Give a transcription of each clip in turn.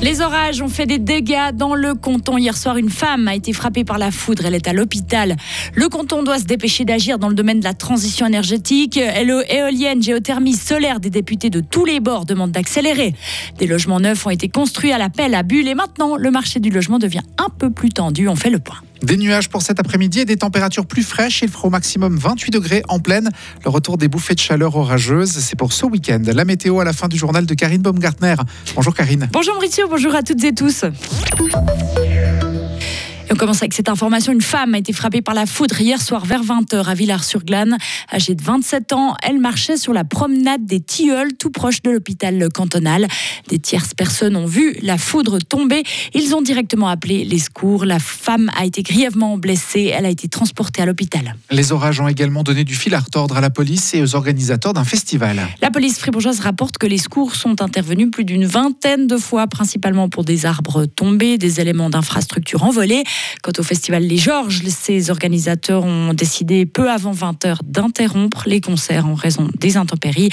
Les orages ont fait des dégâts dans le canton. Hier soir, une femme a été frappée par la foudre. Elle est à l'hôpital. Le canton doit se dépêcher d'agir dans le domaine de la transition énergétique. Éolienne, géothermie, solaire, des députés de tous les bords demandent d'accélérer. Des logements neufs ont été construits à l'appel à Bulle et maintenant, le marché du logement devient un peu plus tendu. On fait le point. Des nuages pour cet après-midi et des températures plus fraîches. Il fera au maximum 28 degrés en pleine. Le retour des bouffées de chaleur orageuses, c'est pour ce week-end. La météo à la fin du journal de Karine Baumgartner. Bonjour Karine. Bonjour Maurizio, bonjour à toutes et tous. Et on commence avec cette information. Une femme a été frappée par la foudre hier soir vers 20h à Villars-sur-Glane. Âgée de 27 ans, elle marchait sur la promenade des Tilleuls, tout proche de l'hôpital cantonal. Des tierces personnes ont vu la foudre tomber. Ils ont directement appelé les secours. La femme a été grièvement blessée. Elle a été transportée à l'hôpital. Les orages ont également donné du fil à retordre à la police et aux organisateurs d'un festival. La police fribourgeoise rapporte que les secours sont intervenus plus d'une vingtaine de fois, principalement pour des arbres tombés, des éléments d'infrastructure envolés. Quant au festival Les Georges, ses organisateurs ont décidé peu avant 20h d'interrompre les concerts en raison des intempéries.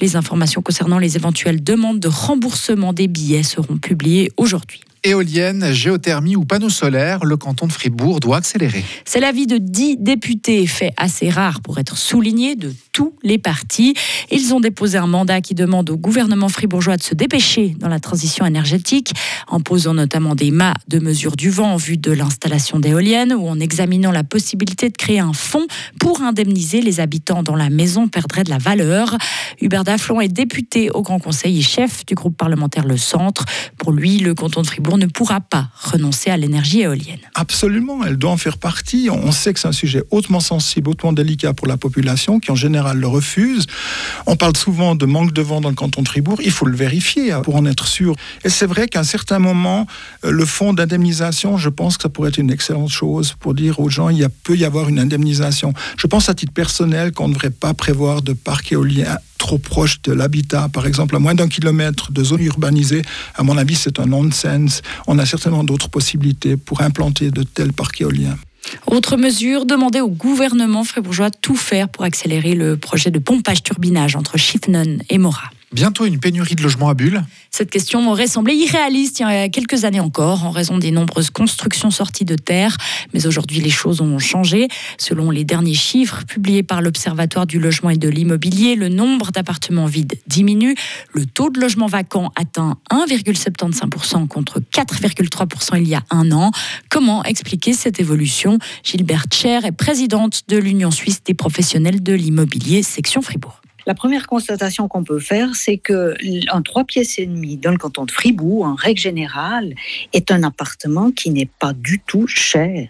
Les informations concernant les éventuelles demandes de remboursement des billets seront publiées aujourd'hui éolienne, géothermie ou panneaux solaires, le canton de Fribourg doit accélérer. C'est l'avis de dix députés, fait assez rare pour être souligné, de tous les partis. Ils ont déposé un mandat qui demande au gouvernement fribourgeois de se dépêcher dans la transition énergétique, en posant notamment des mâts de mesure du vent en vue de l'installation d'éoliennes ou en examinant la possibilité de créer un fonds pour indemniser les habitants dont la maison perdrait de la valeur. Hubert Daflon est député au Grand Conseil et chef du groupe parlementaire Le Centre. Pour lui, le canton de Fribourg ne pourra pas renoncer à l'énergie éolienne. Absolument, elle doit en faire partie. On sait que c'est un sujet hautement sensible, hautement délicat pour la population qui en général le refuse. On parle souvent de manque de vent dans le canton de Fribourg. Il faut le vérifier pour en être sûr. Et c'est vrai qu'à un certain moment, euh, le fonds d'indemnisation, je pense que ça pourrait être une excellente chose pour dire aux gens, il peut y avoir une indemnisation. Je pense à titre personnel qu'on ne devrait pas prévoir de parc éolien trop proche de l'habitat, par exemple à moins d'un kilomètre de zone urbanisée, à mon avis, c'est un non-sens. On a certainement d'autres possibilités pour implanter de tels parcs éoliens. Autre mesure, demander au gouvernement fribourgeois de tout faire pour accélérer le projet de pompage turbinage entre Schiffnen et Mora. Bientôt une pénurie de logements à Bulle Cette question aurait semblé irréaliste il y a quelques années encore en raison des nombreuses constructions sorties de terre. Mais aujourd'hui, les choses ont changé. Selon les derniers chiffres publiés par l'Observatoire du logement et de l'immobilier, le nombre d'appartements vides diminue. Le taux de logement vacant atteint 1,75% contre 4,3% il y a un an. Comment expliquer cette évolution? Gilberte Cher est présidente de l'Union suisse des professionnels de l'immobilier, section Fribourg. La première constatation qu'on peut faire, c'est que un trois pièces et demie dans le canton de Fribourg, en règle générale, est un appartement qui n'est pas du tout cher.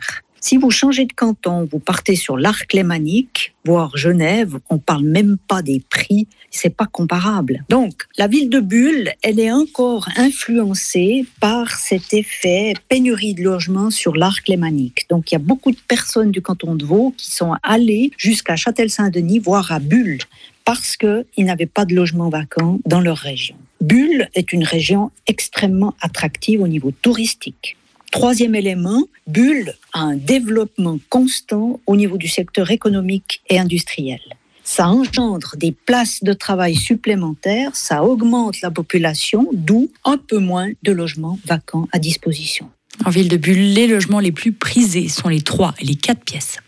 Si vous changez de canton, vous partez sur l'arc lémanique, voire Genève, on parle même pas des prix, c'est pas comparable. Donc, la ville de Bulle, elle est encore influencée par cet effet pénurie de logements sur l'arc lémanique. Donc, il y a beaucoup de personnes du canton de Vaud qui sont allées jusqu'à Châtel-Saint-Denis, voire à Bulle, parce qu'ils n'avaient pas de logement vacant dans leur région. Bulle est une région extrêmement attractive au niveau touristique. Troisième élément, Bulle a un développement constant au niveau du secteur économique et industriel. Ça engendre des places de travail supplémentaires, ça augmente la population, d'où un peu moins de logements vacants à disposition. En ville de Bulle, les logements les plus prisés sont les trois et les quatre pièces.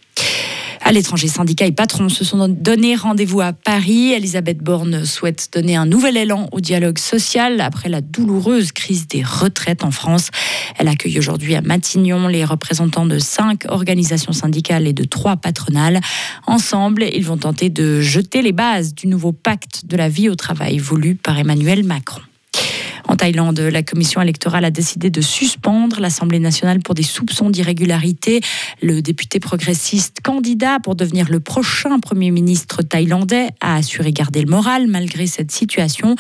À l'étranger, syndicats et patrons se sont donné rendez-vous à Paris. Elisabeth Borne souhaite donner un nouvel élan au dialogue social après la douloureuse crise des retraites en France. Elle accueille aujourd'hui à Matignon les représentants de cinq organisations syndicales et de trois patronales. Ensemble, ils vont tenter de jeter les bases du nouveau pacte de la vie au travail voulu par Emmanuel Macron. En Thaïlande, la commission électorale a décidé de suspendre l'Assemblée nationale pour des soupçons d'irrégularité. Le député progressiste candidat pour devenir le prochain Premier ministre thaïlandais a assuré garder le moral malgré cette situation.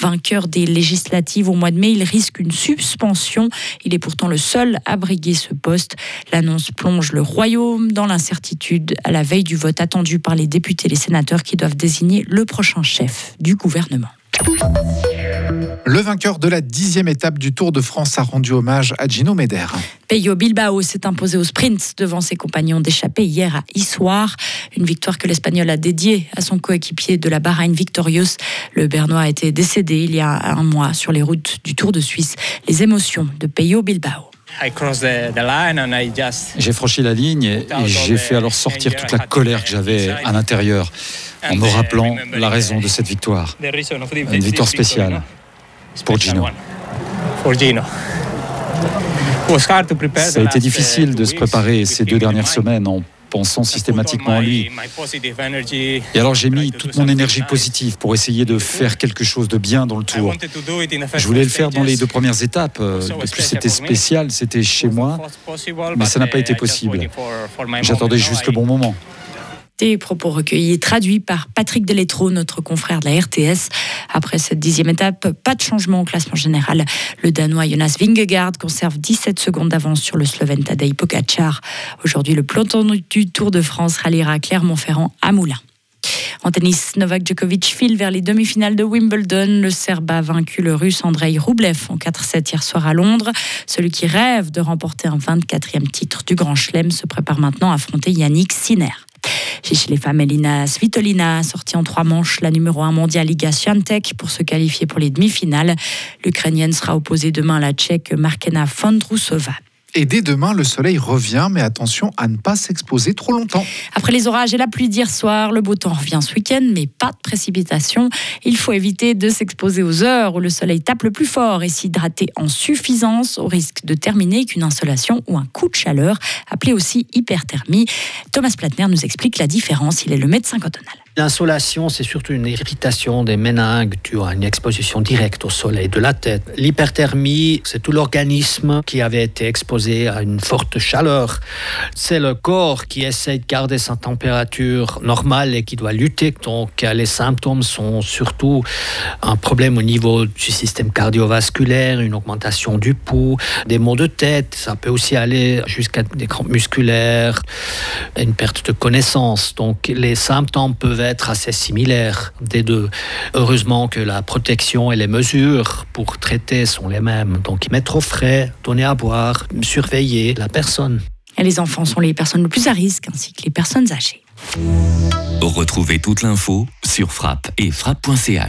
Vainqueur des législatives au mois de mai, il risque une suspension. Il est pourtant le seul à briguer ce poste. L'annonce plonge le royaume dans l'incertitude à la veille du vote attendu par les députés et les sénateurs qui doivent désigner le prochain chef du gouvernement. Le vainqueur de la dixième étape du Tour de France a rendu hommage à Gino Meder. Peyo Bilbao s'est imposé au sprint devant ses compagnons d'échappée hier à Issoire. Une victoire que l'Espagnol a dédiée à son coéquipier de la Bahreïn Victorious. Le Bernois a été décédé il y a un mois sur les routes du Tour de Suisse. Les émotions de Peyo Bilbao. J'ai franchi la ligne et j'ai fait alors sortir toute la colère que j'avais à l'intérieur en me rappelant la raison de cette victoire. Une victoire spéciale pour Gino. Ça a été difficile de se préparer ces deux dernières semaines en pensant systématiquement à lui. Et alors j'ai mis toute mon énergie positive pour essayer de faire quelque chose de bien dans le tour. Je voulais le faire dans les deux premières étapes. De plus c'était spécial, c'était chez moi, mais ça n'a pas été possible. J'attendais juste le bon moment. Propos recueillis et traduits par Patrick Deletro, notre confrère de la RTS. Après cette dixième étape, pas de changement au classement général. Le Danois Jonas Vingegaard conserve 17 secondes d'avance sur le Slovène Tadej Pogacar. Aujourd'hui, le peloton du Tour de France ralliera Clermont-Ferrand à Moulins. En tennis, Novak Djokovic file vers les demi-finales de Wimbledon. Le Serbe a vaincu le Russe Andrei Rublev en 4-7 hier soir à Londres. Celui qui rêve de remporter un 24e titre du Grand Chelem se prépare maintenant à affronter Yannick Sinner. Chez les femmes, Elina Svitolina sortie en trois manches la numéro 1 mondiale Liga Swiatek pour se qualifier pour les demi-finales. L'Ukrainienne sera opposée demain à la Tchèque Markena Fondrousova. Et dès demain, le soleil revient, mais attention à ne pas s'exposer trop longtemps. Après les orages et la pluie d'hier soir, le beau temps revient ce week-end, mais pas de précipitations. Il faut éviter de s'exposer aux heures où le soleil tape le plus fort et s'hydrater en suffisance au risque de terminer qu'une insolation ou un coup de chaleur, appelé aussi hyperthermie. Thomas Platner nous explique la différence. Il est le médecin cantonal. L'insolation, c'est surtout une irritation des méninges due à une exposition directe au soleil de la tête. L'hyperthermie, c'est tout l'organisme qui avait été exposé à une forte chaleur. C'est le corps qui essaie de garder sa température normale et qui doit lutter. Donc les symptômes sont surtout un problème au niveau du système cardiovasculaire, une augmentation du pouls, des maux de tête. Ça peut aussi aller jusqu'à des crampes musculaires, une perte de connaissance. Donc les symptômes peuvent être assez similaires des deux. Heureusement que la protection et les mesures pour traiter sont les mêmes. Donc mettre au frais, donner à boire, surveiller la personne. Et les enfants sont les personnes les plus à risque ainsi que les personnes âgées. Retrouvez toute l'info sur frappe et frappe.ch.